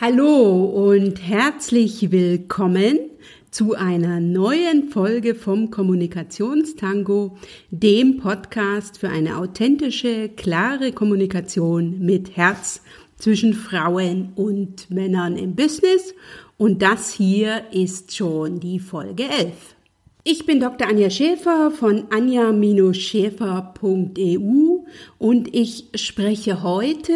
Hallo und herzlich willkommen zu einer neuen Folge vom Kommunikationstango, dem Podcast für eine authentische, klare Kommunikation mit Herz zwischen Frauen und Männern im Business. Und das hier ist schon die Folge 11. Ich bin Dr. Anja Schäfer von anja-schäfer.eu und ich spreche heute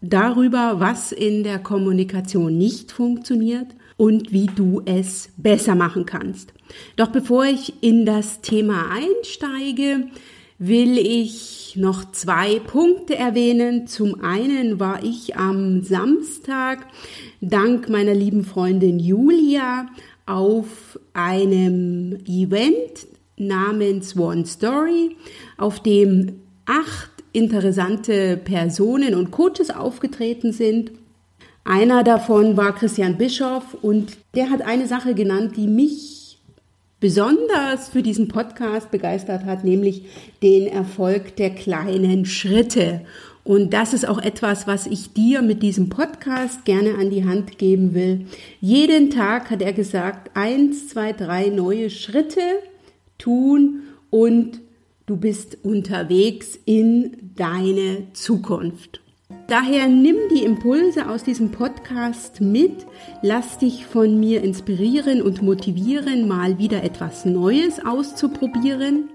darüber, was in der Kommunikation nicht funktioniert und wie du es besser machen kannst. Doch bevor ich in das Thema einsteige, will ich noch zwei Punkte erwähnen. Zum einen war ich am Samstag dank meiner lieben Freundin Julia auf einem Event namens One Story, auf dem acht interessante Personen und Coaches aufgetreten sind. Einer davon war Christian Bischoff und der hat eine Sache genannt, die mich besonders für diesen Podcast begeistert hat, nämlich den Erfolg der kleinen Schritte. Und das ist auch etwas, was ich dir mit diesem Podcast gerne an die Hand geben will. Jeden Tag hat er gesagt, eins, zwei, drei neue Schritte tun und Du bist unterwegs in deine Zukunft. Daher nimm die Impulse aus diesem Podcast mit, lass dich von mir inspirieren und motivieren, mal wieder etwas Neues auszuprobieren,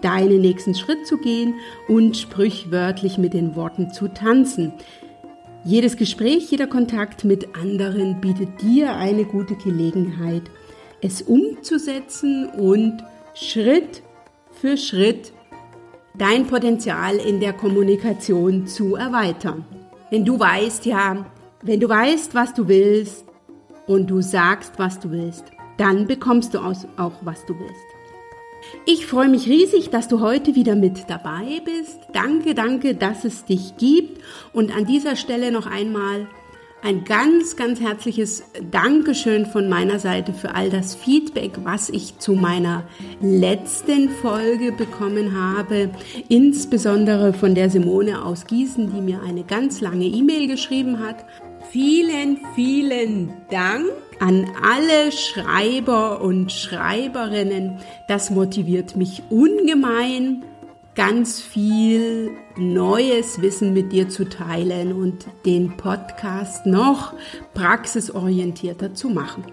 deinen nächsten Schritt zu gehen und sprichwörtlich mit den Worten zu tanzen. Jedes Gespräch, jeder Kontakt mit anderen bietet dir eine gute Gelegenheit, es umzusetzen und Schritt für Schritt dein Potenzial in der Kommunikation zu erweitern. Wenn du weißt, ja, wenn du weißt, was du willst und du sagst, was du willst, dann bekommst du auch, was du willst. Ich freue mich riesig, dass du heute wieder mit dabei bist. Danke, danke, dass es dich gibt. Und an dieser Stelle noch einmal ein ganz, ganz herzliches Dankeschön von meiner Seite für all das Feedback, was ich zu meiner letzten Folge bekommen habe. Insbesondere von der Simone aus Gießen, die mir eine ganz lange E-Mail geschrieben hat. Vielen, vielen Dank an alle Schreiber und Schreiberinnen. Das motiviert mich ungemein ganz viel neues Wissen mit dir zu teilen und den Podcast noch praxisorientierter zu machen.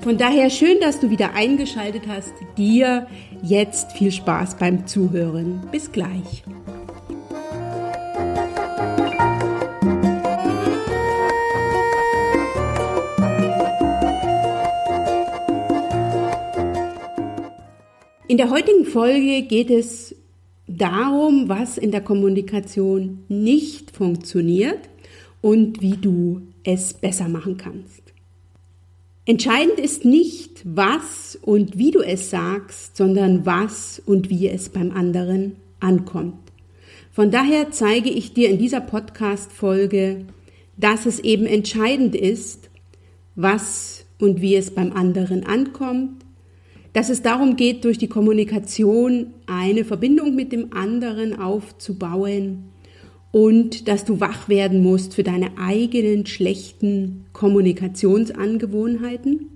Von daher schön, dass du wieder eingeschaltet hast. Dir jetzt viel Spaß beim Zuhören. Bis gleich. In der heutigen Folge geht es darum, was in der Kommunikation nicht funktioniert und wie du es besser machen kannst. Entscheidend ist nicht, was und wie du es sagst, sondern was und wie es beim anderen ankommt. Von daher zeige ich dir in dieser Podcast-Folge, dass es eben entscheidend ist, was und wie es beim anderen ankommt, dass es darum geht, durch die Kommunikation eine Verbindung mit dem anderen aufzubauen und dass du wach werden musst für deine eigenen schlechten Kommunikationsangewohnheiten,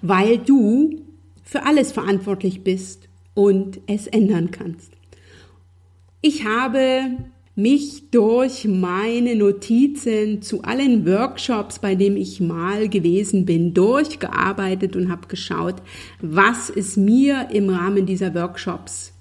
weil du für alles verantwortlich bist und es ändern kannst. Ich habe mich durch meine Notizen zu allen Workshops, bei denen ich mal gewesen bin, durchgearbeitet und habe geschaut, was ist mir im Rahmen dieser Workshops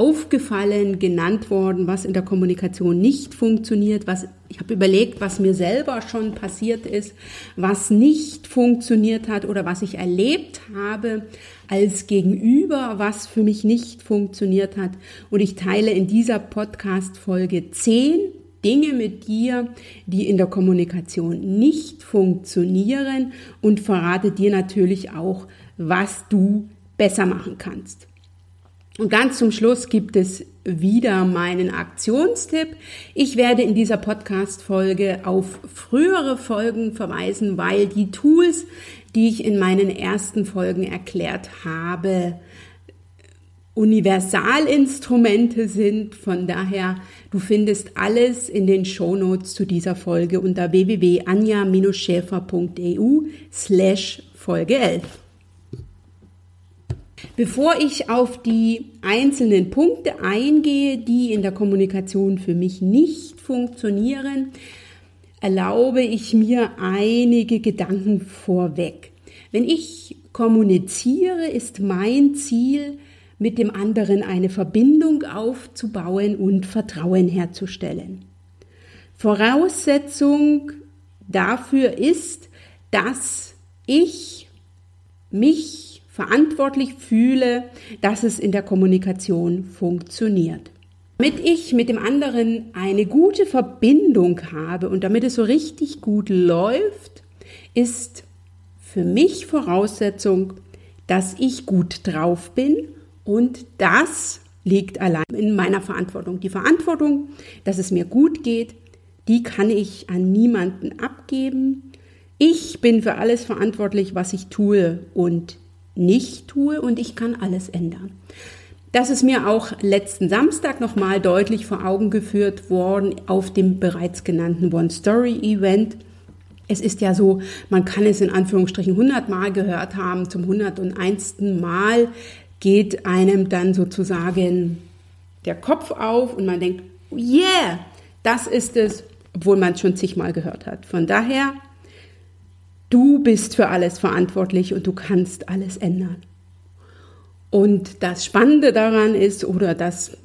aufgefallen, genannt worden, was in der Kommunikation nicht funktioniert, was ich habe überlegt, was mir selber schon passiert ist, was nicht funktioniert hat oder was ich erlebt habe als Gegenüber, was für mich nicht funktioniert hat. Und ich teile in dieser Podcast Folge zehn Dinge mit dir, die in der Kommunikation nicht funktionieren und verrate dir natürlich auch, was du besser machen kannst. Und ganz zum Schluss gibt es wieder meinen Aktionstipp. Ich werde in dieser Podcast-Folge auf frühere Folgen verweisen, weil die Tools, die ich in meinen ersten Folgen erklärt habe, Universalinstrumente sind. Von daher, du findest alles in den Shownotes zu dieser Folge unter www.anja-schäfer.eu slash Folge 11. Bevor ich auf die einzelnen Punkte eingehe, die in der Kommunikation für mich nicht funktionieren, erlaube ich mir einige Gedanken vorweg. Wenn ich kommuniziere, ist mein Ziel, mit dem anderen eine Verbindung aufzubauen und Vertrauen herzustellen. Voraussetzung dafür ist, dass ich mich verantwortlich fühle, dass es in der Kommunikation funktioniert. Damit ich mit dem anderen eine gute Verbindung habe und damit es so richtig gut läuft, ist für mich Voraussetzung, dass ich gut drauf bin und das liegt allein in meiner Verantwortung. Die Verantwortung, dass es mir gut geht, die kann ich an niemanden abgeben. Ich bin für alles verantwortlich, was ich tue und nicht tue und ich kann alles ändern. Das ist mir auch letzten Samstag nochmal deutlich vor Augen geführt worden auf dem bereits genannten One Story Event. Es ist ja so, man kann es in Anführungsstrichen 100 Mal gehört haben, zum 101. Mal geht einem dann sozusagen der Kopf auf und man denkt, yeah, das ist es, obwohl man es schon zigmal gehört hat. Von daher, du bist für alles verantwortlich und du kannst alles ändern. Und das Spannende daran ist, oder das,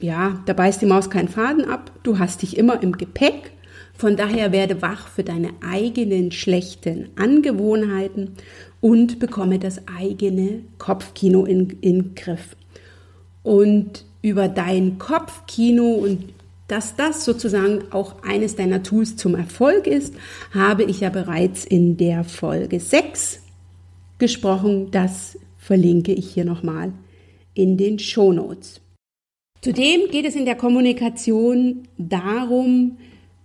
ja, da beißt die Maus keinen Faden ab, du hast dich immer im Gepäck. Von daher werde wach für deine eigenen schlechten Angewohnheiten und bekomme das eigene Kopfkino in, in Griff. Und über dein Kopfkino und dass das sozusagen auch eines deiner Tools zum Erfolg ist, habe ich ja bereits in der Folge 6 gesprochen. Das verlinke ich hier nochmal in den Show Notes. Zudem geht es in der Kommunikation darum,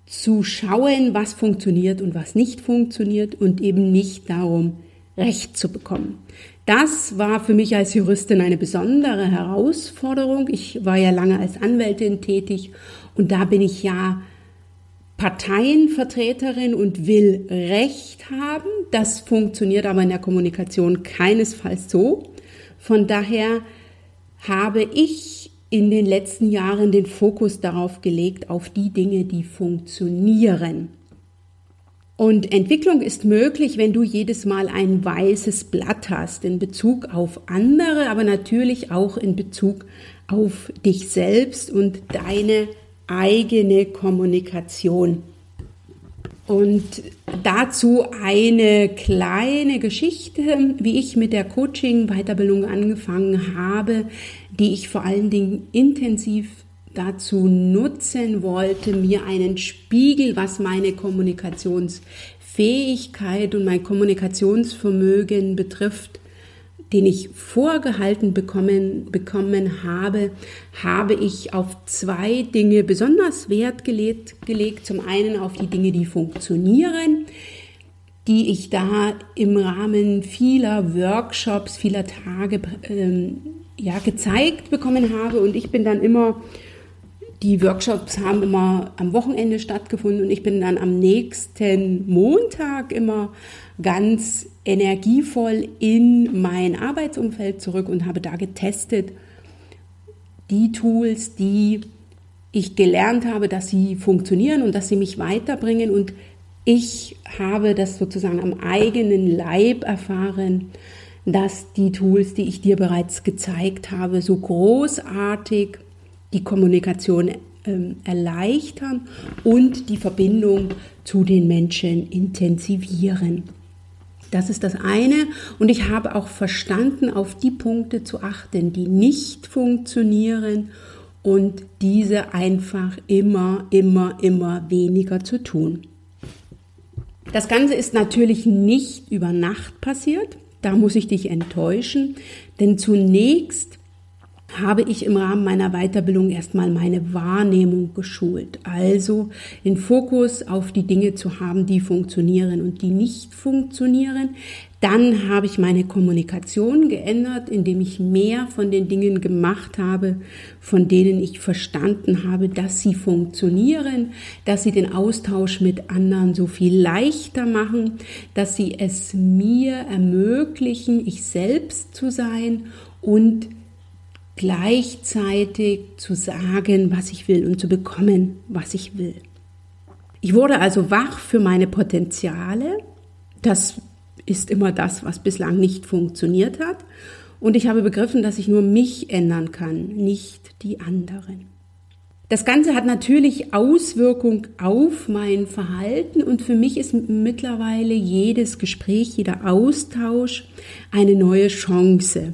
zu schauen, was funktioniert und was nicht funktioniert und eben nicht darum, Recht zu bekommen. Das war für mich als Juristin eine besondere Herausforderung. Ich war ja lange als Anwältin tätig und da bin ich ja Parteienvertreterin und will Recht haben. Das funktioniert aber in der Kommunikation keinesfalls so. Von daher habe ich in den letzten Jahren den Fokus darauf gelegt, auf die Dinge, die funktionieren. Und Entwicklung ist möglich, wenn du jedes Mal ein weißes Blatt hast in Bezug auf andere, aber natürlich auch in Bezug auf dich selbst und deine eigene Kommunikation. Und dazu eine kleine Geschichte, wie ich mit der Coaching-Weiterbildung angefangen habe, die ich vor allen Dingen intensiv dazu nutzen wollte, mir einen Spiegel, was meine Kommunikationsfähigkeit und mein Kommunikationsvermögen betrifft, den ich vorgehalten bekommen, bekommen habe, habe ich auf zwei Dinge besonders Wert gelegt, gelegt. Zum einen auf die Dinge, die funktionieren, die ich da im Rahmen vieler Workshops, vieler Tage ähm, ja, gezeigt bekommen habe. Und ich bin dann immer die Workshops haben immer am Wochenende stattgefunden und ich bin dann am nächsten Montag immer ganz energievoll in mein Arbeitsumfeld zurück und habe da getestet die Tools, die ich gelernt habe, dass sie funktionieren und dass sie mich weiterbringen. Und ich habe das sozusagen am eigenen Leib erfahren, dass die Tools, die ich dir bereits gezeigt habe, so großartig die Kommunikation ähm, erleichtern und die Verbindung zu den Menschen intensivieren. Das ist das eine. Und ich habe auch verstanden, auf die Punkte zu achten, die nicht funktionieren und diese einfach immer, immer, immer weniger zu tun. Das Ganze ist natürlich nicht über Nacht passiert. Da muss ich dich enttäuschen, denn zunächst habe ich im Rahmen meiner Weiterbildung erstmal meine Wahrnehmung geschult. Also den Fokus auf die Dinge zu haben, die funktionieren und die nicht funktionieren. Dann habe ich meine Kommunikation geändert, indem ich mehr von den Dingen gemacht habe, von denen ich verstanden habe, dass sie funktionieren, dass sie den Austausch mit anderen so viel leichter machen, dass sie es mir ermöglichen, ich selbst zu sein und gleichzeitig zu sagen, was ich will und zu bekommen, was ich will. Ich wurde also wach für meine Potenziale. Das ist immer das, was bislang nicht funktioniert hat. Und ich habe begriffen, dass ich nur mich ändern kann, nicht die anderen. Das Ganze hat natürlich Auswirkung auf mein Verhalten und für mich ist mittlerweile jedes Gespräch, jeder Austausch eine neue Chance.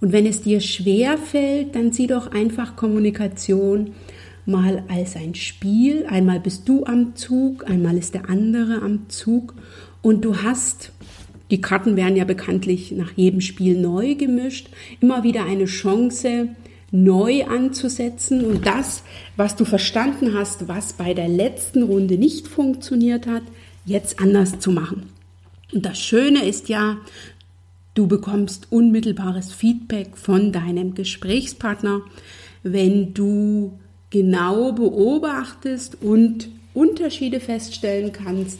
Und wenn es dir schwer fällt, dann sieh doch einfach Kommunikation mal als ein Spiel. Einmal bist du am Zug, einmal ist der andere am Zug und du hast die Karten werden ja bekanntlich nach jedem Spiel neu gemischt, immer wieder eine Chance, neu anzusetzen und das, was du verstanden hast, was bei der letzten Runde nicht funktioniert hat, jetzt anders zu machen. Und das Schöne ist ja, Du bekommst unmittelbares Feedback von deinem Gesprächspartner, wenn du genau beobachtest und Unterschiede feststellen kannst,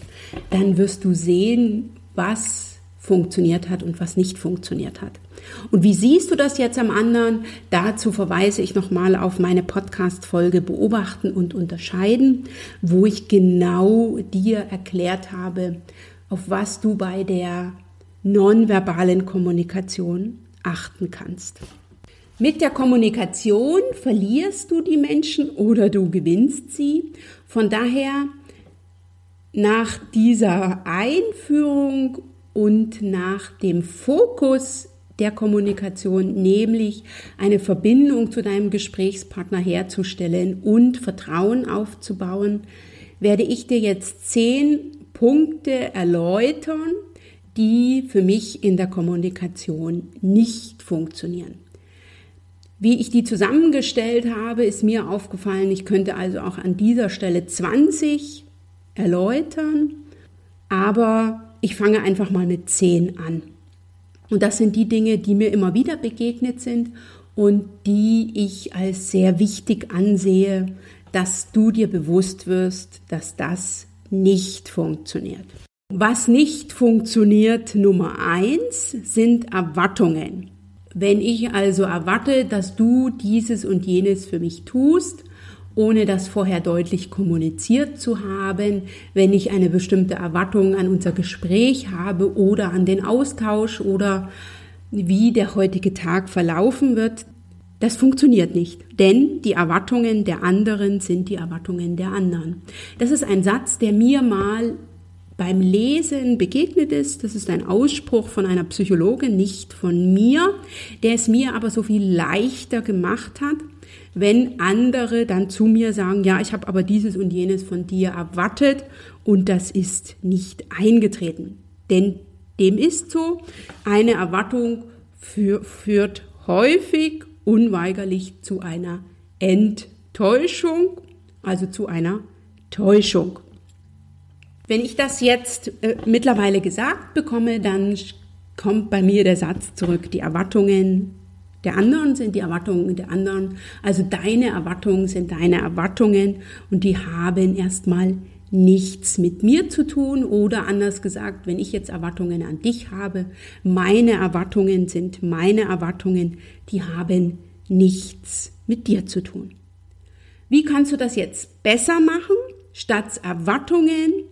dann wirst du sehen, was funktioniert hat und was nicht funktioniert hat. Und wie siehst du das jetzt am anderen? Dazu verweise ich nochmal auf meine Podcast-Folge Beobachten und Unterscheiden, wo ich genau dir erklärt habe, auf was du bei der nonverbalen Kommunikation achten kannst. Mit der Kommunikation verlierst du die Menschen oder du gewinnst sie. Von daher nach dieser Einführung und nach dem Fokus der Kommunikation, nämlich eine Verbindung zu deinem Gesprächspartner herzustellen und Vertrauen aufzubauen, werde ich dir jetzt zehn Punkte erläutern, die für mich in der Kommunikation nicht funktionieren. Wie ich die zusammengestellt habe, ist mir aufgefallen, ich könnte also auch an dieser Stelle 20 erläutern, aber ich fange einfach mal mit 10 an. Und das sind die Dinge, die mir immer wieder begegnet sind und die ich als sehr wichtig ansehe, dass du dir bewusst wirst, dass das nicht funktioniert. Was nicht funktioniert, Nummer eins, sind Erwartungen. Wenn ich also erwarte, dass du dieses und jenes für mich tust, ohne das vorher deutlich kommuniziert zu haben, wenn ich eine bestimmte Erwartung an unser Gespräch habe oder an den Austausch oder wie der heutige Tag verlaufen wird, das funktioniert nicht, denn die Erwartungen der anderen sind die Erwartungen der anderen. Das ist ein Satz, der mir mal beim Lesen begegnet ist. Das ist ein Ausspruch von einer Psychologin, nicht von mir, der es mir aber so viel leichter gemacht hat, wenn andere dann zu mir sagen, ja, ich habe aber dieses und jenes von dir erwartet und das ist nicht eingetreten. Denn dem ist so, eine Erwartung für, führt häufig unweigerlich zu einer Enttäuschung, also zu einer Täuschung. Wenn ich das jetzt äh, mittlerweile gesagt bekomme, dann kommt bei mir der Satz zurück, die Erwartungen der anderen sind die Erwartungen der anderen. Also deine Erwartungen sind deine Erwartungen und die haben erstmal nichts mit mir zu tun oder anders gesagt, wenn ich jetzt Erwartungen an dich habe, meine Erwartungen sind meine Erwartungen, die haben nichts mit dir zu tun. Wie kannst du das jetzt besser machen? Statt Erwartungen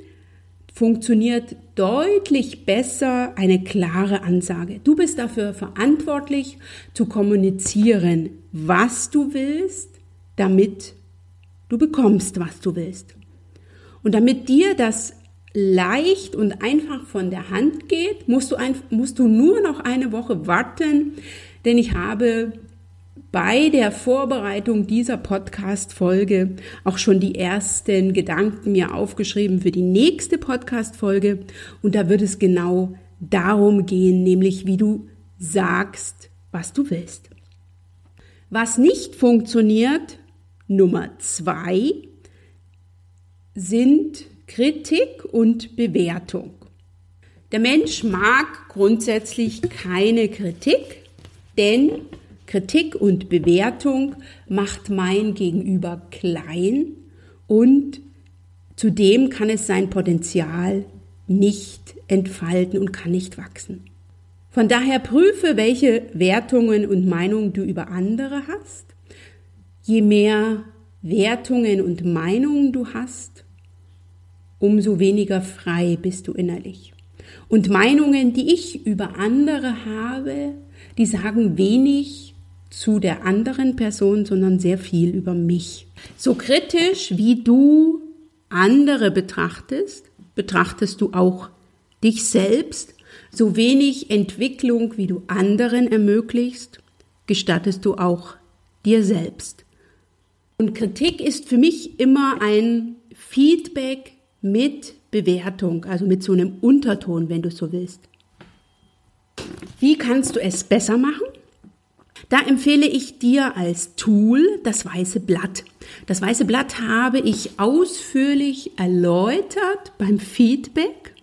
funktioniert deutlich besser eine klare Ansage. Du bist dafür verantwortlich zu kommunizieren, was du willst, damit du bekommst, was du willst. Und damit dir das leicht und einfach von der Hand geht, musst du, ein, musst du nur noch eine Woche warten, denn ich habe bei der Vorbereitung dieser Podcast-Folge auch schon die ersten Gedanken mir aufgeschrieben für die nächste Podcast-Folge. Und da wird es genau darum gehen, nämlich wie du sagst, was du willst. Was nicht funktioniert, Nummer zwei, sind Kritik und Bewertung. Der Mensch mag grundsätzlich keine Kritik, denn Kritik und Bewertung macht mein Gegenüber klein und zudem kann es sein Potenzial nicht entfalten und kann nicht wachsen. Von daher prüfe, welche Wertungen und Meinungen du über andere hast. Je mehr Wertungen und Meinungen du hast, umso weniger frei bist du innerlich. Und Meinungen, die ich über andere habe, die sagen wenig zu der anderen Person, sondern sehr viel über mich. So kritisch wie du andere betrachtest, betrachtest du auch dich selbst. So wenig Entwicklung, wie du anderen ermöglichst, gestattest du auch dir selbst. Und Kritik ist für mich immer ein Feedback mit Bewertung, also mit so einem Unterton, wenn du so willst. Wie kannst du es besser machen? Da empfehle ich dir als Tool das weiße Blatt. Das weiße Blatt habe ich ausführlich erläutert beim Feedback.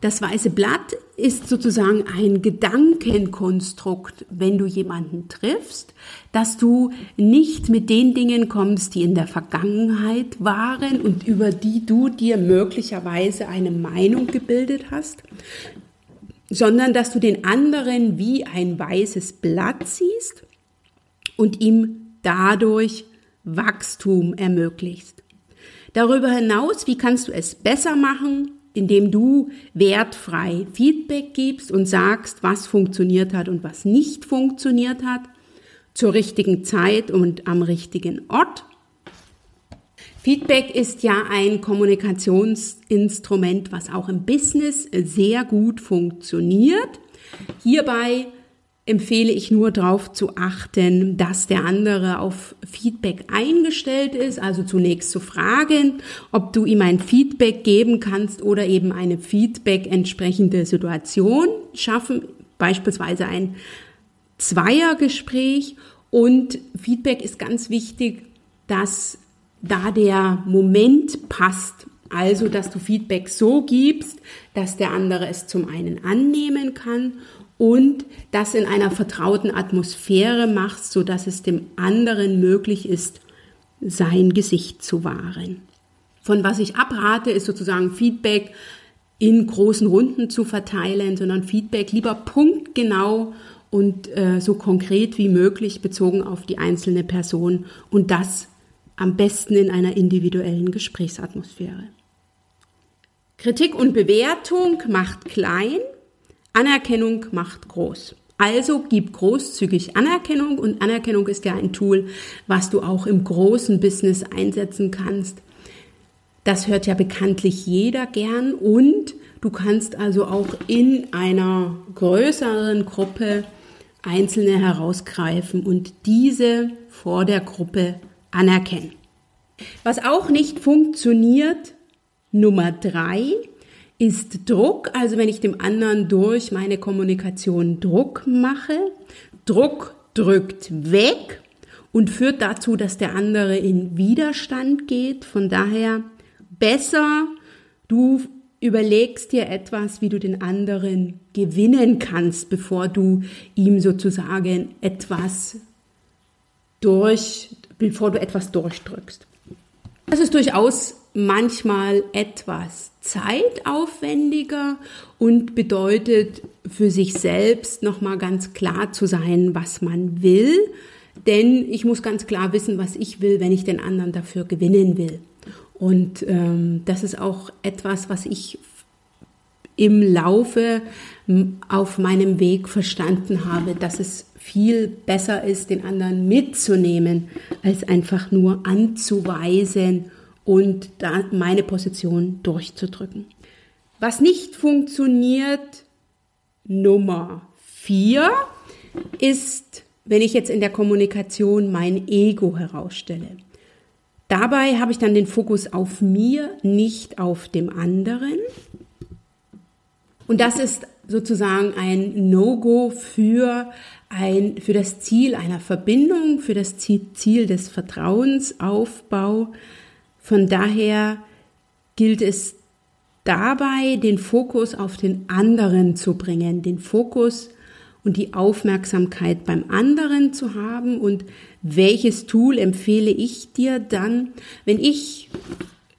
Das weiße Blatt ist sozusagen ein Gedankenkonstrukt, wenn du jemanden triffst, dass du nicht mit den Dingen kommst, die in der Vergangenheit waren und über die du dir möglicherweise eine Meinung gebildet hast, sondern dass du den anderen wie ein weißes Blatt siehst und ihm dadurch Wachstum ermöglicht. Darüber hinaus, wie kannst du es besser machen? indem du wertfrei Feedback gibst und sagst, was funktioniert hat und was nicht funktioniert hat, zur richtigen Zeit und am richtigen Ort. Feedback ist ja ein Kommunikationsinstrument, was auch im Business sehr gut funktioniert. Hierbei empfehle ich nur darauf zu achten, dass der andere auf Feedback eingestellt ist, also zunächst zu fragen, ob du ihm ein Feedback geben kannst oder eben eine Feedback entsprechende Situation schaffen, beispielsweise ein Zweiergespräch und Feedback ist ganz wichtig, dass da der Moment passt. Also, dass du Feedback so gibst, dass der andere es zum einen annehmen kann und das in einer vertrauten Atmosphäre machst, so dass es dem anderen möglich ist, sein Gesicht zu wahren. Von was ich abrate, ist sozusagen Feedback in großen Runden zu verteilen, sondern Feedback lieber punktgenau und äh, so konkret wie möglich bezogen auf die einzelne Person und das am besten in einer individuellen Gesprächsatmosphäre. Kritik und Bewertung macht klein, Anerkennung macht groß. Also gib großzügig Anerkennung und Anerkennung ist ja ein Tool, was du auch im großen Business einsetzen kannst. Das hört ja bekanntlich jeder gern und du kannst also auch in einer größeren Gruppe Einzelne herausgreifen und diese vor der Gruppe anerkennen. Was auch nicht funktioniert, Nummer drei, ist Druck, also wenn ich dem anderen durch meine Kommunikation Druck mache. Druck drückt weg und führt dazu, dass der andere in Widerstand geht. Von daher besser, du überlegst dir etwas, wie du den anderen gewinnen kannst, bevor du ihm sozusagen etwas durch, bevor du etwas durchdrückst. Das ist durchaus manchmal etwas zeitaufwendiger und bedeutet für sich selbst nochmal ganz klar zu sein, was man will. Denn ich muss ganz klar wissen, was ich will, wenn ich den anderen dafür gewinnen will. Und ähm, das ist auch etwas, was ich im Laufe auf meinem Weg verstanden habe, dass es viel besser ist, den anderen mitzunehmen, als einfach nur anzuweisen und meine Position durchzudrücken. Was nicht funktioniert, Nummer vier, ist, wenn ich jetzt in der Kommunikation mein Ego herausstelle. Dabei habe ich dann den Fokus auf mir, nicht auf dem anderen. Und das ist sozusagen ein No-Go für ein, für das Ziel einer Verbindung, für das Ziel des Vertrauensaufbau. Von daher gilt es dabei, den Fokus auf den anderen zu bringen, den Fokus und die Aufmerksamkeit beim anderen zu haben. Und welches Tool empfehle ich dir dann, wenn ich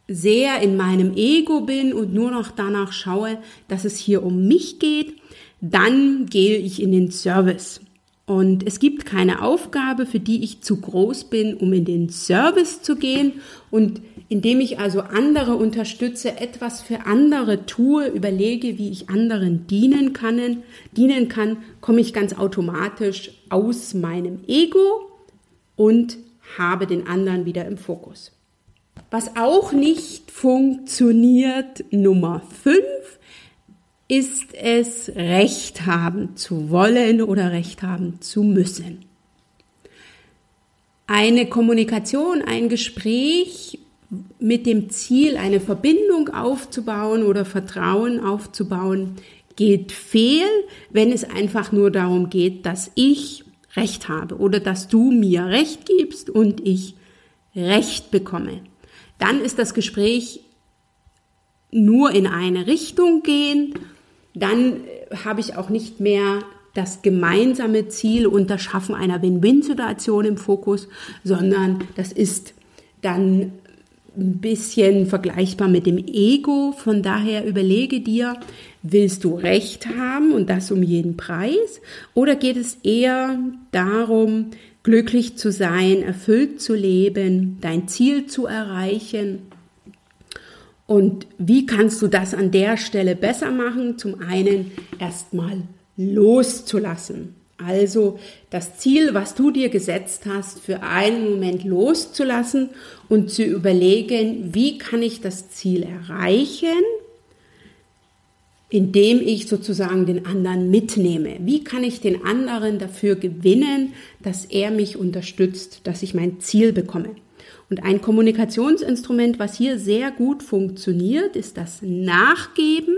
sehr in meinem Ego bin und nur noch danach schaue, dass es hier um mich geht, dann gehe ich in den Service. Und es gibt keine Aufgabe, für die ich zu groß bin, um in den Service zu gehen. Und indem ich also andere unterstütze, etwas für andere tue, überlege, wie ich anderen dienen kann, dienen kann, komme ich ganz automatisch aus meinem Ego und habe den anderen wieder im Fokus. Was auch nicht funktioniert, Nummer 5, ist es, Recht haben zu wollen oder Recht haben zu müssen. Eine Kommunikation, ein Gespräch mit dem Ziel, eine Verbindung aufzubauen oder Vertrauen aufzubauen, geht fehl, wenn es einfach nur darum geht, dass ich Recht habe oder dass du mir Recht gibst und ich Recht bekomme. Dann ist das Gespräch nur in eine Richtung gehend dann äh, habe ich auch nicht mehr das gemeinsame Ziel und das Schaffen einer Win-Win-Situation im Fokus, sondern das ist dann ein bisschen vergleichbar mit dem Ego. Von daher überlege dir, willst du Recht haben und das um jeden Preis? Oder geht es eher darum, glücklich zu sein, erfüllt zu leben, dein Ziel zu erreichen? Und wie kannst du das an der Stelle besser machen? Zum einen erstmal loszulassen. Also das Ziel, was du dir gesetzt hast, für einen Moment loszulassen und zu überlegen, wie kann ich das Ziel erreichen, indem ich sozusagen den anderen mitnehme. Wie kann ich den anderen dafür gewinnen, dass er mich unterstützt, dass ich mein Ziel bekomme? Und ein Kommunikationsinstrument, was hier sehr gut funktioniert, ist das Nachgeben.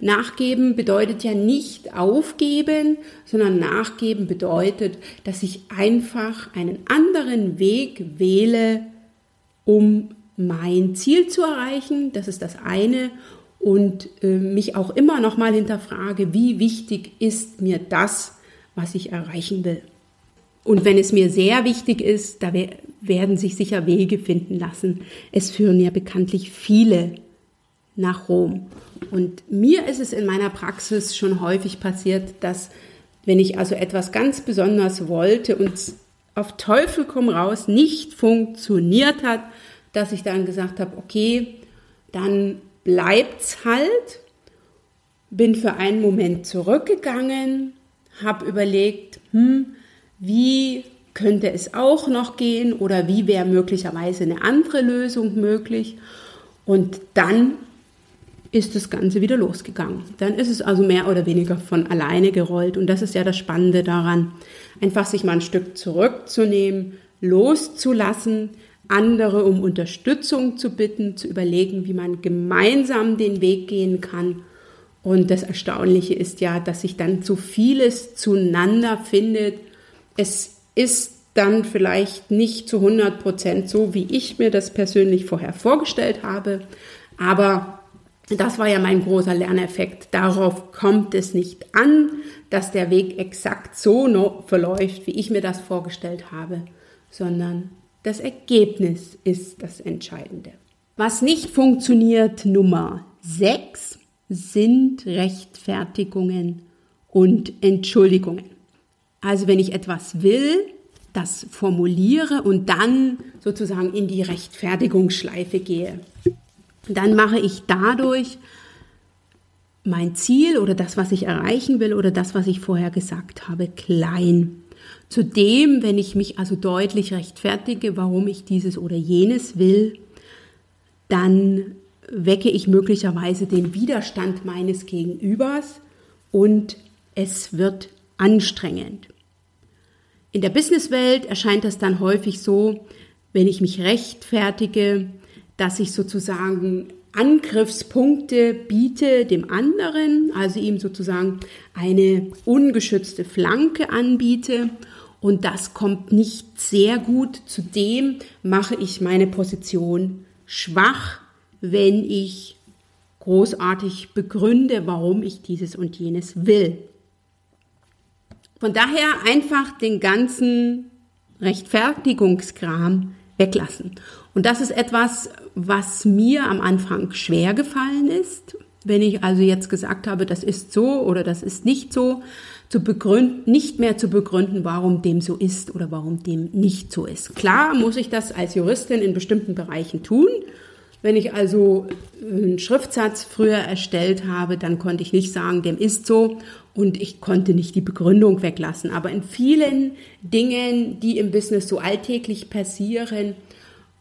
Nachgeben bedeutet ja nicht aufgeben, sondern Nachgeben bedeutet, dass ich einfach einen anderen Weg wähle, um mein Ziel zu erreichen. Das ist das eine. Und äh, mich auch immer noch mal hinterfrage, wie wichtig ist mir das, was ich erreichen will. Und wenn es mir sehr wichtig ist, da werden sich sicher Wege finden lassen. Es führen ja bekanntlich viele nach Rom. Und mir ist es in meiner Praxis schon häufig passiert, dass wenn ich also etwas ganz besonders wollte und auf Teufel komm raus nicht funktioniert hat, dass ich dann gesagt habe, okay, dann bleibt's halt. Bin für einen Moment zurückgegangen, habe überlegt, hm, wie könnte es auch noch gehen oder wie wäre möglicherweise eine andere Lösung möglich. Und dann ist das Ganze wieder losgegangen. Dann ist es also mehr oder weniger von alleine gerollt. Und das ist ja das Spannende daran, einfach sich mal ein Stück zurückzunehmen, loszulassen, andere um Unterstützung zu bitten, zu überlegen, wie man gemeinsam den Weg gehen kann. Und das Erstaunliche ist ja, dass sich dann so vieles zueinander findet. Es ist dann vielleicht nicht zu 100 Prozent so, wie ich mir das persönlich vorher vorgestellt habe. Aber das war ja mein großer Lerneffekt. Darauf kommt es nicht an, dass der Weg exakt so verläuft, wie ich mir das vorgestellt habe, sondern das Ergebnis ist das Entscheidende. Was nicht funktioniert, Nummer 6, sind Rechtfertigungen und Entschuldigungen. Also wenn ich etwas will, das formuliere und dann sozusagen in die Rechtfertigungsschleife gehe, dann mache ich dadurch mein Ziel oder das, was ich erreichen will oder das, was ich vorher gesagt habe, klein. Zudem, wenn ich mich also deutlich rechtfertige, warum ich dieses oder jenes will, dann wecke ich möglicherweise den Widerstand meines Gegenübers und es wird anstrengend. In der Businesswelt erscheint das dann häufig so, wenn ich mich rechtfertige, dass ich sozusagen Angriffspunkte biete dem anderen, also ihm sozusagen eine ungeschützte Flanke anbiete. Und das kommt nicht sehr gut. Zudem mache ich meine Position schwach, wenn ich großartig begründe, warum ich dieses und jenes will. Von daher einfach den ganzen Rechtfertigungskram weglassen. Und das ist etwas, was mir am Anfang schwer gefallen ist, wenn ich also jetzt gesagt habe, das ist so oder das ist nicht so, zu begründen, nicht mehr zu begründen, warum dem so ist oder warum dem nicht so ist. Klar muss ich das als Juristin in bestimmten Bereichen tun. Wenn ich also einen Schriftsatz früher erstellt habe, dann konnte ich nicht sagen, dem ist so und ich konnte nicht die Begründung weglassen. Aber in vielen Dingen, die im Business so alltäglich passieren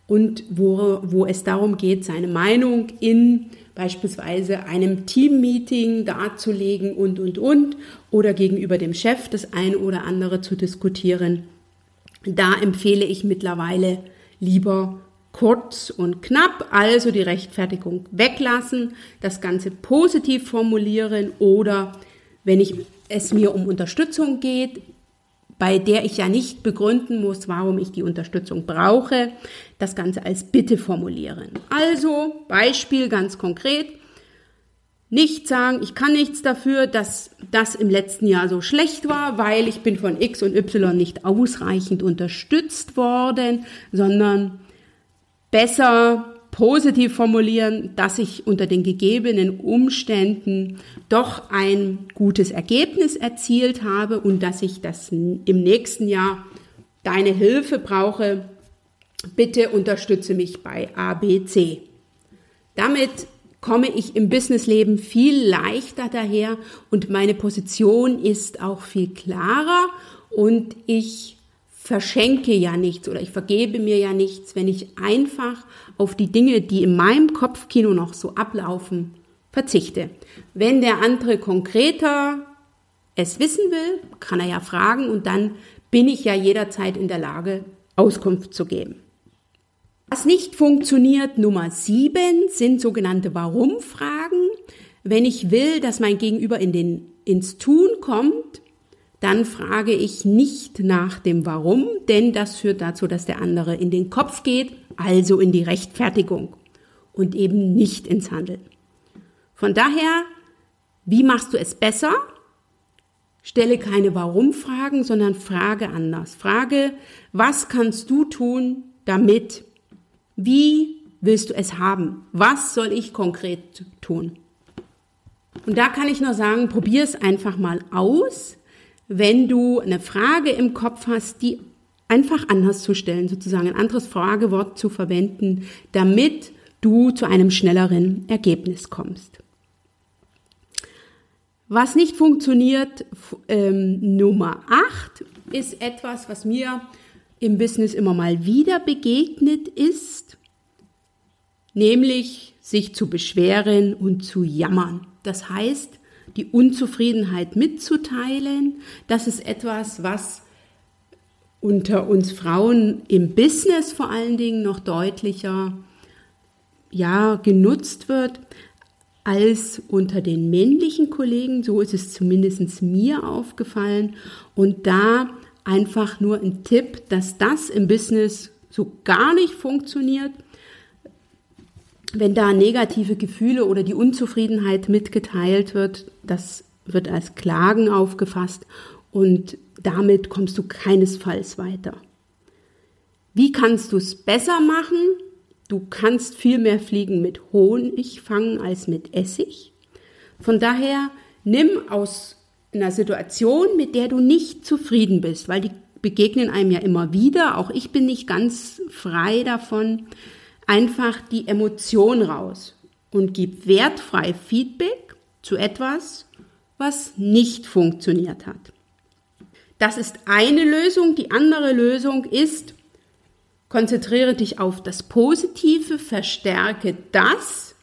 und wo, wo es darum geht, seine Meinung in beispielsweise einem Teammeeting darzulegen und, und, und oder gegenüber dem Chef das eine oder andere zu diskutieren. Da empfehle ich mittlerweile lieber kurz und knapp, also die Rechtfertigung weglassen, das Ganze positiv formulieren oder wenn ich, es mir um Unterstützung geht, bei der ich ja nicht begründen muss, warum ich die Unterstützung brauche, das Ganze als Bitte formulieren. Also Beispiel ganz konkret. Nicht sagen, ich kann nichts dafür, dass das im letzten Jahr so schlecht war, weil ich bin von X und Y nicht ausreichend unterstützt worden, sondern besser positiv formulieren, dass ich unter den gegebenen Umständen doch ein gutes Ergebnis erzielt habe und dass ich das im nächsten Jahr deine Hilfe brauche. Bitte unterstütze mich bei ABC. Damit komme ich im Businessleben viel leichter daher und meine Position ist auch viel klarer und ich verschenke ja nichts oder ich vergebe mir ja nichts, wenn ich einfach auf die Dinge, die in meinem Kopfkino noch so ablaufen, verzichte. Wenn der andere konkreter es wissen will, kann er ja fragen und dann bin ich ja jederzeit in der Lage, Auskunft zu geben. Was nicht funktioniert, Nummer sieben, sind sogenannte Warum-Fragen. Wenn ich will, dass mein Gegenüber in den, ins Tun kommt, dann frage ich nicht nach dem Warum, denn das führt dazu, dass der andere in den Kopf geht, also in die Rechtfertigung und eben nicht ins Handeln. Von daher, wie machst du es besser? Stelle keine Warum-Fragen, sondern frage anders. Frage, was kannst du tun, damit? Wie willst du es haben? Was soll ich konkret tun? Und da kann ich nur sagen, probier es einfach mal aus wenn du eine Frage im Kopf hast, die einfach anders zu stellen, sozusagen ein anderes Fragewort zu verwenden, damit du zu einem schnelleren Ergebnis kommst. Was nicht funktioniert, ähm, Nummer 8, ist etwas, was mir im Business immer mal wieder begegnet ist, nämlich sich zu beschweren und zu jammern. Das heißt, die Unzufriedenheit mitzuteilen. Das ist etwas, was unter uns Frauen im Business vor allen Dingen noch deutlicher ja, genutzt wird als unter den männlichen Kollegen. So ist es zumindest mir aufgefallen. Und da einfach nur ein Tipp, dass das im Business so gar nicht funktioniert wenn da negative Gefühle oder die Unzufriedenheit mitgeteilt wird, das wird als Klagen aufgefasst und damit kommst du keinesfalls weiter. Wie kannst du es besser machen? Du kannst viel mehr Fliegen mit Honig fangen als mit Essig. Von daher nimm aus einer Situation, mit der du nicht zufrieden bist, weil die begegnen einem ja immer wieder, auch ich bin nicht ganz frei davon, einfach die Emotion raus und gib wertfrei Feedback zu etwas, was nicht funktioniert hat. Das ist eine Lösung. Die andere Lösung ist, konzentriere dich auf das Positive, verstärke das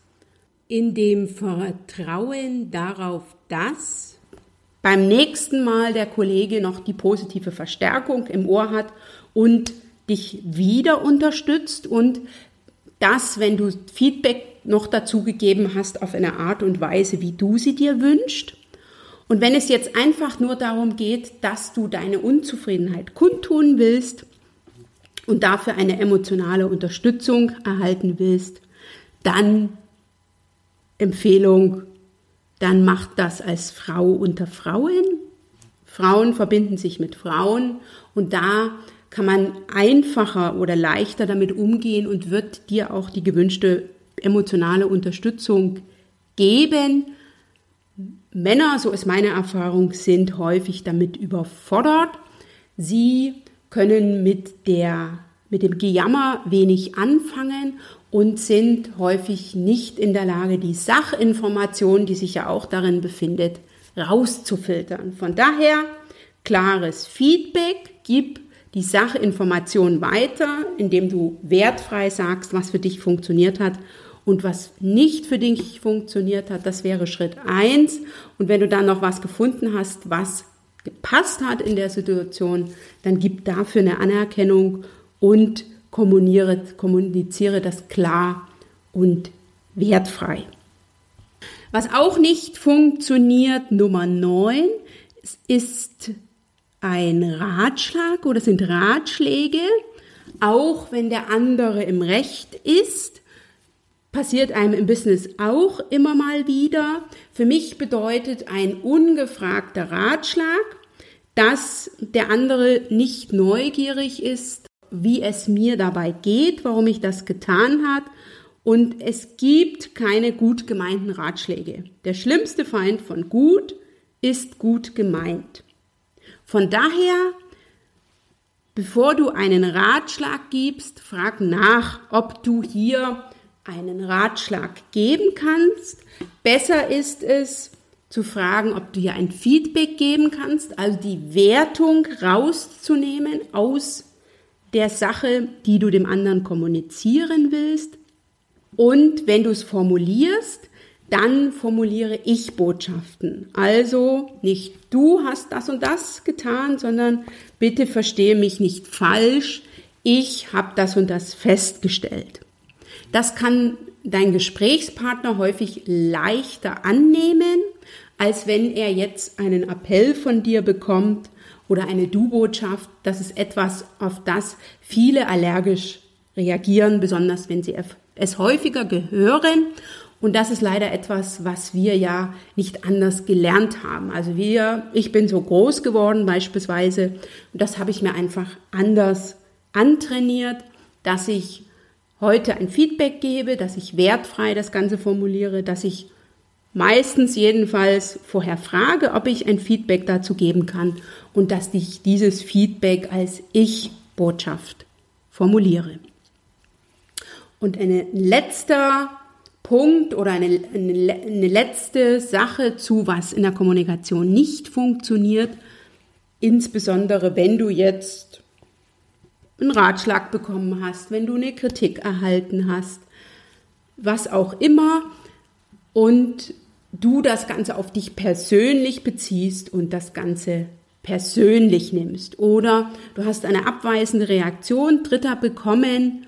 in dem Vertrauen darauf, dass beim nächsten Mal der Kollege noch die positive Verstärkung im Ohr hat und dich wieder unterstützt und das, wenn du Feedback noch dazu gegeben hast auf eine Art und Weise, wie du sie dir wünschst. Und wenn es jetzt einfach nur darum geht, dass du deine Unzufriedenheit kundtun willst und dafür eine emotionale Unterstützung erhalten willst, dann Empfehlung, dann macht das als Frau unter Frauen. Frauen verbinden sich mit Frauen und da kann man einfacher oder leichter damit umgehen und wird dir auch die gewünschte emotionale Unterstützung geben. Männer, so ist meine Erfahrung, sind häufig damit überfordert. Sie können mit der mit dem Gejammer wenig anfangen und sind häufig nicht in der Lage, die Sachinformation, die sich ja auch darin befindet, rauszufiltern. Von daher klares Feedback, gib die Sachinformation weiter, indem du wertfrei sagst, was für dich funktioniert hat und was nicht für dich funktioniert hat. Das wäre Schritt eins. Und wenn du dann noch was gefunden hast, was gepasst hat in der Situation, dann gib dafür eine Anerkennung und kommuniziere das klar und wertfrei. Was auch nicht funktioniert, Nummer 9, ist ein Ratschlag oder sind Ratschläge, auch wenn der andere im Recht ist, passiert einem im Business auch immer mal wieder. Für mich bedeutet ein ungefragter Ratschlag, dass der andere nicht neugierig ist, wie es mir dabei geht, warum ich das getan hat. Und es gibt keine gut gemeinten Ratschläge. Der schlimmste Feind von gut ist gut gemeint. Von daher, bevor du einen Ratschlag gibst, frag nach, ob du hier einen Ratschlag geben kannst. Besser ist es zu fragen, ob du hier ein Feedback geben kannst, also die Wertung rauszunehmen aus der Sache, die du dem anderen kommunizieren willst. Und wenn du es formulierst, dann formuliere ich Botschaften. Also nicht du hast das und das getan, sondern bitte verstehe mich nicht falsch. Ich habe das und das festgestellt. Das kann dein Gesprächspartner häufig leichter annehmen, als wenn er jetzt einen Appell von dir bekommt oder eine Du-Botschaft. Das ist etwas, auf das viele allergisch reagieren, besonders wenn sie es häufiger gehören und das ist leider etwas, was wir ja nicht anders gelernt haben. Also wir, ich bin so groß geworden beispielsweise, und das habe ich mir einfach anders antrainiert, dass ich heute ein Feedback gebe, dass ich wertfrei das Ganze formuliere, dass ich meistens jedenfalls vorher frage, ob ich ein Feedback dazu geben kann und dass ich dieses Feedback als Ich-Botschaft formuliere. Und ein letzter Punkt oder eine, eine, eine letzte Sache zu, was in der Kommunikation nicht funktioniert, insbesondere wenn du jetzt einen Ratschlag bekommen hast, wenn du eine Kritik erhalten hast, was auch immer, und du das Ganze auf dich persönlich beziehst und das Ganze persönlich nimmst. Oder du hast eine abweisende Reaktion Dritter bekommen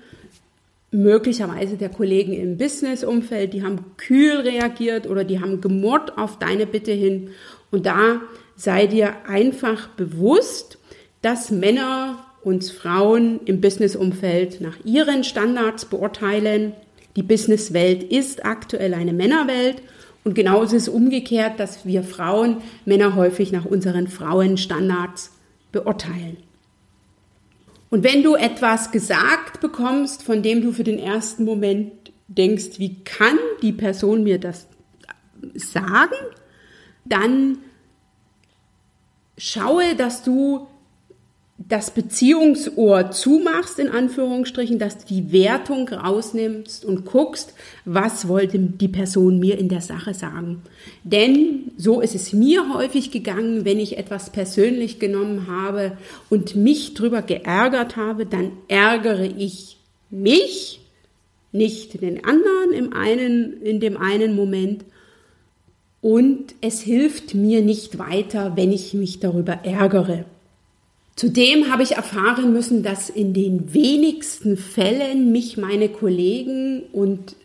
möglicherweise der Kollegen im Businessumfeld, die haben kühl reagiert oder die haben gemurrt auf deine Bitte hin. Und da sei dir einfach bewusst, dass Männer uns Frauen im Businessumfeld nach ihren Standards beurteilen. Die Businesswelt ist aktuell eine Männerwelt und genauso ist es umgekehrt, dass wir Frauen Männer häufig nach unseren Frauenstandards beurteilen. Und wenn du etwas gesagt bekommst, von dem du für den ersten Moment denkst, wie kann die Person mir das sagen, dann schaue, dass du das Beziehungsohr zumachst, in Anführungsstrichen, dass du die Wertung rausnimmst und guckst, was wollte die Person mir in der Sache sagen. Denn so ist es mir häufig gegangen, wenn ich etwas persönlich genommen habe und mich drüber geärgert habe, dann ärgere ich mich, nicht den anderen im einen, in dem einen Moment. Und es hilft mir nicht weiter, wenn ich mich darüber ärgere. Zudem habe ich erfahren müssen, dass in den wenigsten Fällen mich meine Kollegen und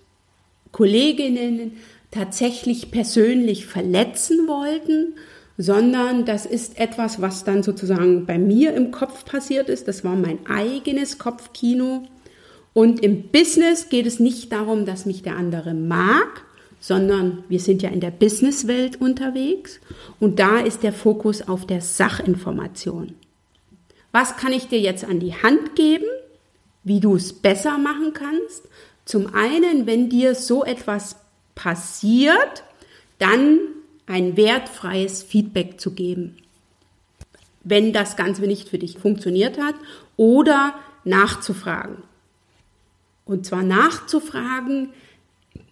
Kolleginnen tatsächlich persönlich verletzen wollten, sondern das ist etwas, was dann sozusagen bei mir im Kopf passiert ist. Das war mein eigenes Kopfkino. Und im Business geht es nicht darum, dass mich der andere mag, sondern wir sind ja in der Businesswelt unterwegs und da ist der Fokus auf der Sachinformation. Was kann ich dir jetzt an die Hand geben, wie du es besser machen kannst? Zum einen, wenn dir so etwas passiert, dann ein wertfreies Feedback zu geben. Wenn das Ganze nicht für dich funktioniert hat oder nachzufragen. Und zwar nachzufragen,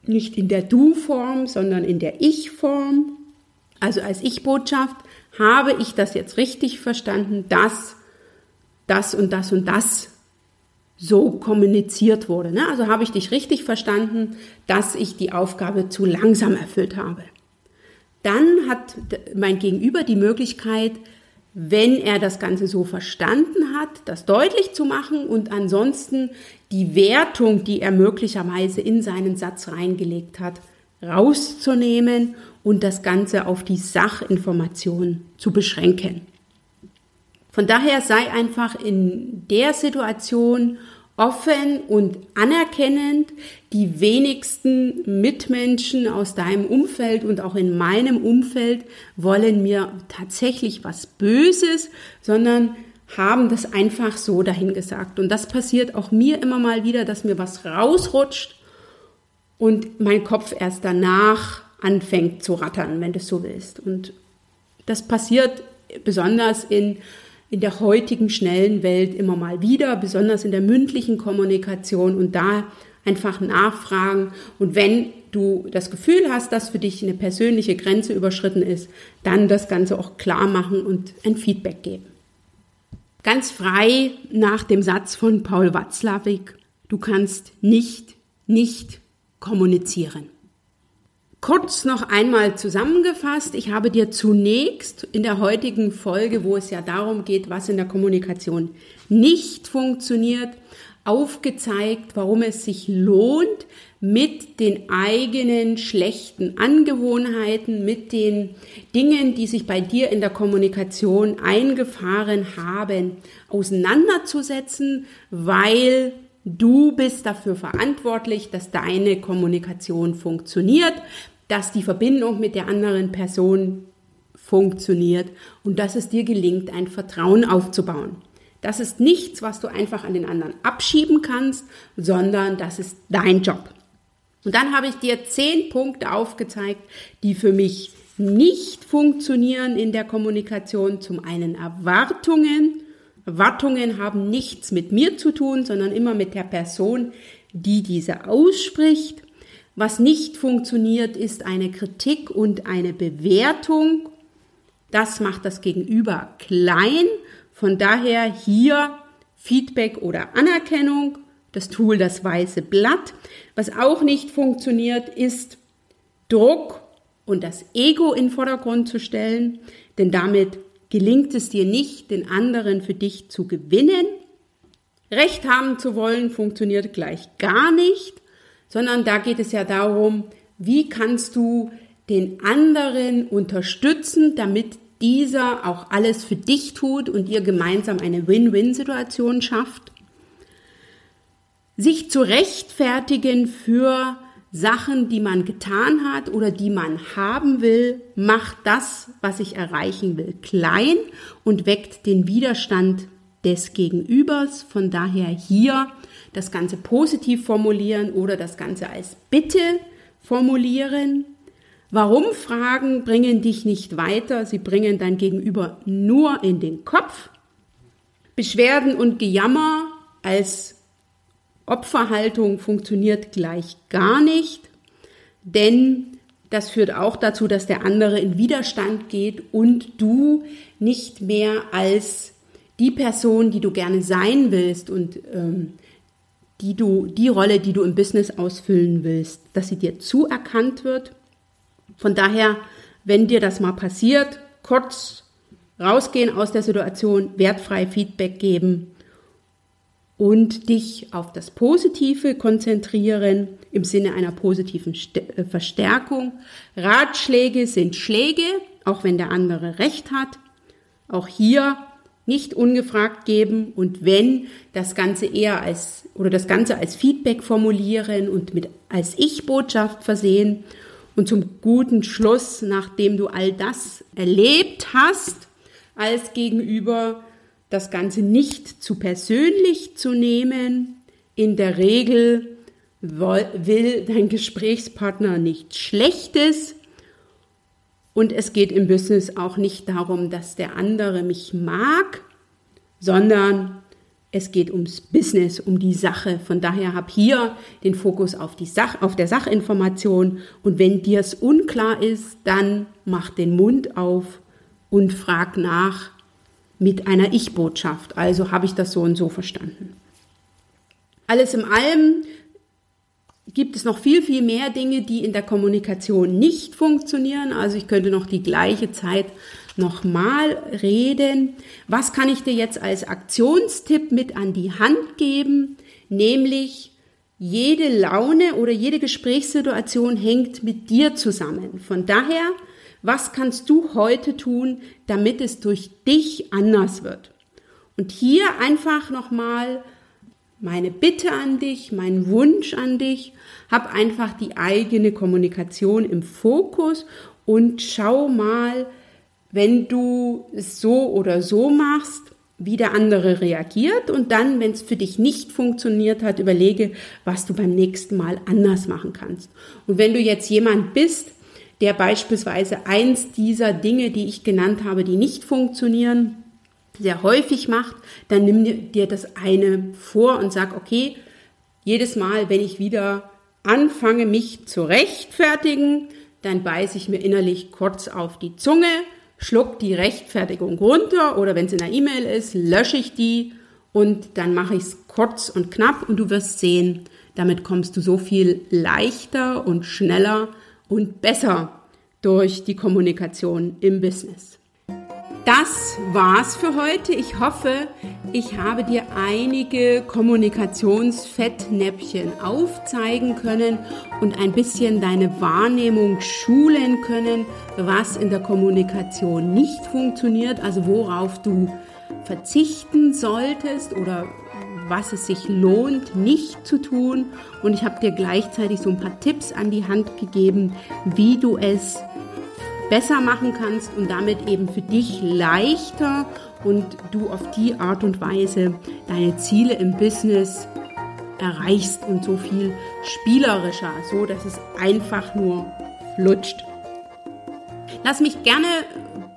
nicht in der Du-Form, sondern in der Ich-Form. Also als Ich-Botschaft habe ich das jetzt richtig verstanden, dass das und das und das so kommuniziert wurde. Ne? Also habe ich dich richtig verstanden, dass ich die Aufgabe zu langsam erfüllt habe. Dann hat mein Gegenüber die Möglichkeit, wenn er das Ganze so verstanden hat, das deutlich zu machen und ansonsten die Wertung, die er möglicherweise in seinen Satz reingelegt hat, rauszunehmen und das Ganze auf die Sachinformation zu beschränken. Von daher sei einfach in der Situation offen und anerkennend. Die wenigsten Mitmenschen aus deinem Umfeld und auch in meinem Umfeld wollen mir tatsächlich was Böses, sondern haben das einfach so dahingesagt. Und das passiert auch mir immer mal wieder, dass mir was rausrutscht und mein Kopf erst danach anfängt zu rattern, wenn du es so willst. Und das passiert besonders in in der heutigen schnellen Welt immer mal wieder, besonders in der mündlichen Kommunikation und da einfach nachfragen. Und wenn du das Gefühl hast, dass für dich eine persönliche Grenze überschritten ist, dann das Ganze auch klar machen und ein Feedback geben. Ganz frei nach dem Satz von Paul Watzlawick, du kannst nicht, nicht kommunizieren. Kurz noch einmal zusammengefasst, ich habe dir zunächst in der heutigen Folge, wo es ja darum geht, was in der Kommunikation nicht funktioniert, aufgezeigt, warum es sich lohnt, mit den eigenen schlechten Angewohnheiten, mit den Dingen, die sich bei dir in der Kommunikation eingefahren haben, auseinanderzusetzen, weil Du bist dafür verantwortlich, dass deine Kommunikation funktioniert, dass die Verbindung mit der anderen Person funktioniert und dass es dir gelingt, ein Vertrauen aufzubauen. Das ist nichts, was du einfach an den anderen abschieben kannst, sondern das ist dein Job. Und dann habe ich dir zehn Punkte aufgezeigt, die für mich nicht funktionieren in der Kommunikation. Zum einen Erwartungen, Erwartungen haben nichts mit mir zu tun, sondern immer mit der Person, die diese ausspricht. Was nicht funktioniert, ist eine Kritik und eine Bewertung. Das macht das Gegenüber klein. Von daher hier Feedback oder Anerkennung, das Tool das weiße Blatt. Was auch nicht funktioniert, ist Druck und das Ego in Vordergrund zu stellen, denn damit gelingt es dir nicht, den anderen für dich zu gewinnen. Recht haben zu wollen funktioniert gleich gar nicht, sondern da geht es ja darum, wie kannst du den anderen unterstützen, damit dieser auch alles für dich tut und ihr gemeinsam eine Win-Win-Situation schafft. Sich zu rechtfertigen für Sachen, die man getan hat oder die man haben will, macht das, was ich erreichen will, klein und weckt den Widerstand des Gegenübers. Von daher hier das Ganze positiv formulieren oder das Ganze als Bitte formulieren. Warum Fragen bringen dich nicht weiter? Sie bringen dein Gegenüber nur in den Kopf. Beschwerden und Gejammer als Opferhaltung funktioniert gleich gar nicht, denn das führt auch dazu, dass der andere in Widerstand geht und du nicht mehr als die Person, die du gerne sein willst und ähm, die du die Rolle, die du im Business ausfüllen willst, dass sie dir zuerkannt wird. Von daher, wenn dir das mal passiert, kurz rausgehen aus der Situation, wertfrei Feedback geben und dich auf das Positive konzentrieren im Sinne einer positiven äh, Verstärkung. Ratschläge sind Schläge, auch wenn der andere recht hat. Auch hier nicht ungefragt geben und wenn das Ganze eher als oder das Ganze als Feedback formulieren und mit als Ich-Botschaft versehen und zum guten Schluss, nachdem du all das erlebt hast, als Gegenüber das Ganze nicht zu persönlich zu nehmen. In der Regel will dein Gesprächspartner nichts Schlechtes, und es geht im Business auch nicht darum, dass der andere mich mag, sondern es geht ums Business, um die Sache. Von daher hab hier den Fokus auf die Sach, auf der Sachinformation. Und wenn dir es unklar ist, dann mach den Mund auf und frag nach mit einer Ich-Botschaft. Also habe ich das so und so verstanden. Alles in allem gibt es noch viel, viel mehr Dinge, die in der Kommunikation nicht funktionieren. Also ich könnte noch die gleiche Zeit nochmal reden. Was kann ich dir jetzt als Aktionstipp mit an die Hand geben? Nämlich jede Laune oder jede Gesprächssituation hängt mit dir zusammen. Von daher, was kannst du heute tun, damit es durch dich anders wird? Und hier einfach nochmal meine Bitte an dich, mein Wunsch an dich. Hab einfach die eigene Kommunikation im Fokus und schau mal, wenn du es so oder so machst, wie der andere reagiert und dann, wenn es für dich nicht funktioniert hat, überlege, was du beim nächsten Mal anders machen kannst. Und wenn du jetzt jemand bist, der beispielsweise eins dieser Dinge, die ich genannt habe, die nicht funktionieren, sehr häufig macht, dann nimm dir das eine vor und sag, okay, jedes Mal, wenn ich wieder anfange, mich zu rechtfertigen, dann beiße ich mir innerlich kurz auf die Zunge, schluck die Rechtfertigung runter oder wenn es in der E-Mail ist, lösche ich die und dann mache ich es kurz und knapp und du wirst sehen, damit kommst du so viel leichter und schneller und besser durch die Kommunikation im Business. Das war's für heute. Ich hoffe, ich habe dir einige Kommunikationsfettnäpfchen aufzeigen können und ein bisschen deine Wahrnehmung schulen können, was in der Kommunikation nicht funktioniert, also worauf du verzichten solltest oder was es sich lohnt, nicht zu tun. Und ich habe dir gleichzeitig so ein paar Tipps an die Hand gegeben, wie du es besser machen kannst und damit eben für dich leichter und du auf die Art und Weise deine Ziele im Business erreichst und so viel spielerischer, so dass es einfach nur flutscht. Lass mich gerne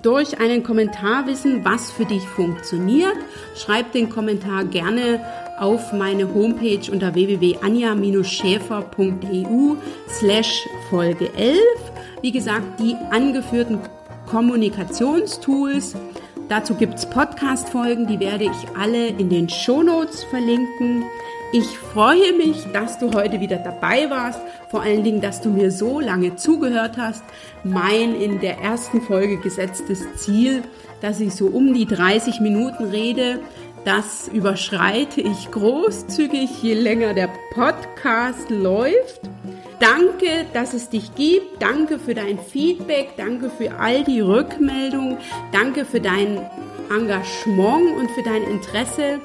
durch einen Kommentar wissen, was für dich funktioniert. Schreib den Kommentar gerne auf meine Homepage unter www.anja-schäfer.eu slash Folge 11 wie gesagt, die angeführten Kommunikationstools. Dazu gibt es Podcast-Folgen, die werde ich alle in den Shownotes verlinken. Ich freue mich, dass du heute wieder dabei warst. Vor allen Dingen, dass du mir so lange zugehört hast. Mein in der ersten Folge gesetztes Ziel, dass ich so um die 30 Minuten rede, das überschreite ich großzügig, je länger der Podcast läuft. Danke, dass es dich gibt. Danke für dein Feedback. Danke für all die Rückmeldungen. Danke für dein Engagement und für dein Interesse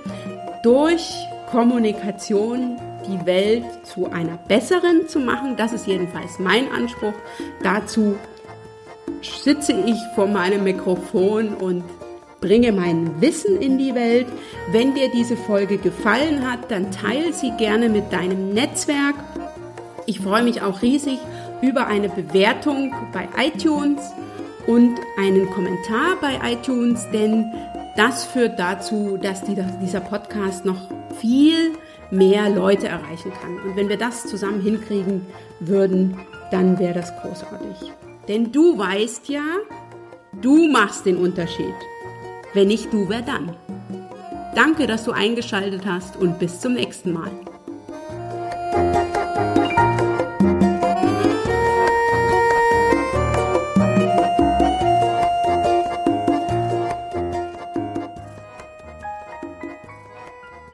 durch Kommunikation die Welt zu einer besseren zu machen. Das ist jedenfalls mein Anspruch. Dazu sitze ich vor meinem Mikrofon und bringe mein Wissen in die Welt. Wenn dir diese Folge gefallen hat, dann teile sie gerne mit deinem Netzwerk ich freue mich auch riesig über eine Bewertung bei iTunes und einen Kommentar bei iTunes, denn das führt dazu, dass dieser Podcast noch viel mehr Leute erreichen kann. Und wenn wir das zusammen hinkriegen würden, dann wäre das großartig. Denn du weißt ja, du machst den Unterschied. Wenn nicht du, wer dann? Danke, dass du eingeschaltet hast und bis zum nächsten Mal.